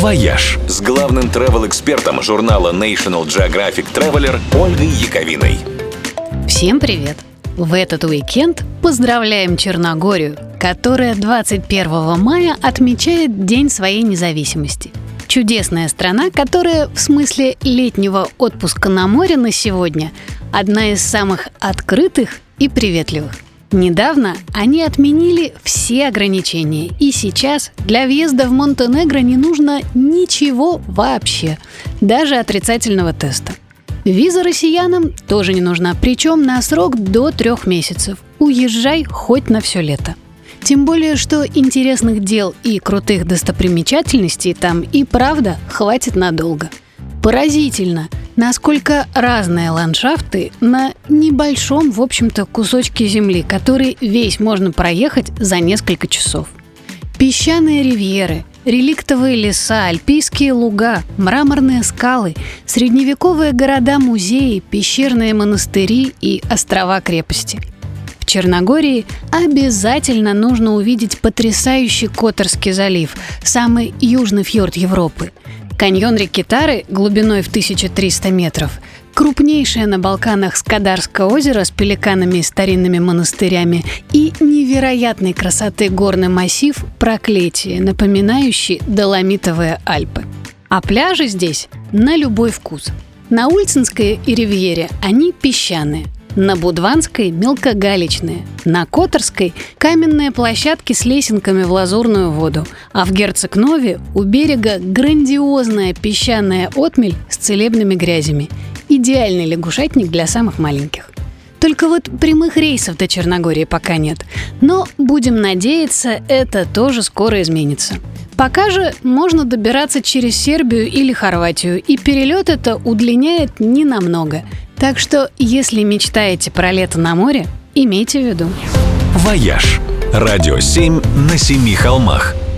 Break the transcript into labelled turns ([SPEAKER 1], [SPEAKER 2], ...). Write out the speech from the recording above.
[SPEAKER 1] «Вояж» с главным travel-экспертом журнала National Geographic Traveler Ольгой Яковиной.
[SPEAKER 2] Всем привет! В этот уикенд поздравляем Черногорию, которая 21 мая отмечает День своей независимости. Чудесная страна, которая в смысле летнего отпуска на море на сегодня одна из самых открытых и приветливых – Недавно они отменили все ограничения, и сейчас для въезда в Монтенегро не нужно ничего вообще, даже отрицательного теста. Виза россиянам тоже не нужна, причем на срок до трех месяцев. Уезжай хоть на все лето. Тем более, что интересных дел и крутых достопримечательностей там и правда хватит надолго. Поразительно, насколько разные ландшафты на небольшом, в общем-то, кусочке земли, который весь можно проехать за несколько часов. Песчаные ривьеры, реликтовые леса, альпийские луга, мраморные скалы, средневековые города-музеи, пещерные монастыри и острова-крепости. В Черногории обязательно нужно увидеть потрясающий Которский залив, самый южный фьорд Европы – Каньон реки Тары глубиной в 1300 метров, крупнейшее на Балканах Скадарское озеро с пеликанами и старинными монастырями и невероятной красоты горный массив Проклятие, напоминающий Доломитовые Альпы. А пляжи здесь на любой вкус. На Ульцинской и Ривьере они песчаные – на Будванской – мелкогалечные. На Которской – каменные площадки с лесенками в лазурную воду. А в Герцогнове у берега грандиозная песчаная отмель с целебными грязями. Идеальный лягушатник для самых маленьких. Только вот прямых рейсов до Черногории пока нет. Но, будем надеяться, это тоже скоро изменится. Пока же можно добираться через Сербию или Хорватию, и перелет это удлиняет не намного. Так что, если мечтаете про лето на море, имейте в виду.
[SPEAKER 1] «Вояж» – радио 7 на семи холмах –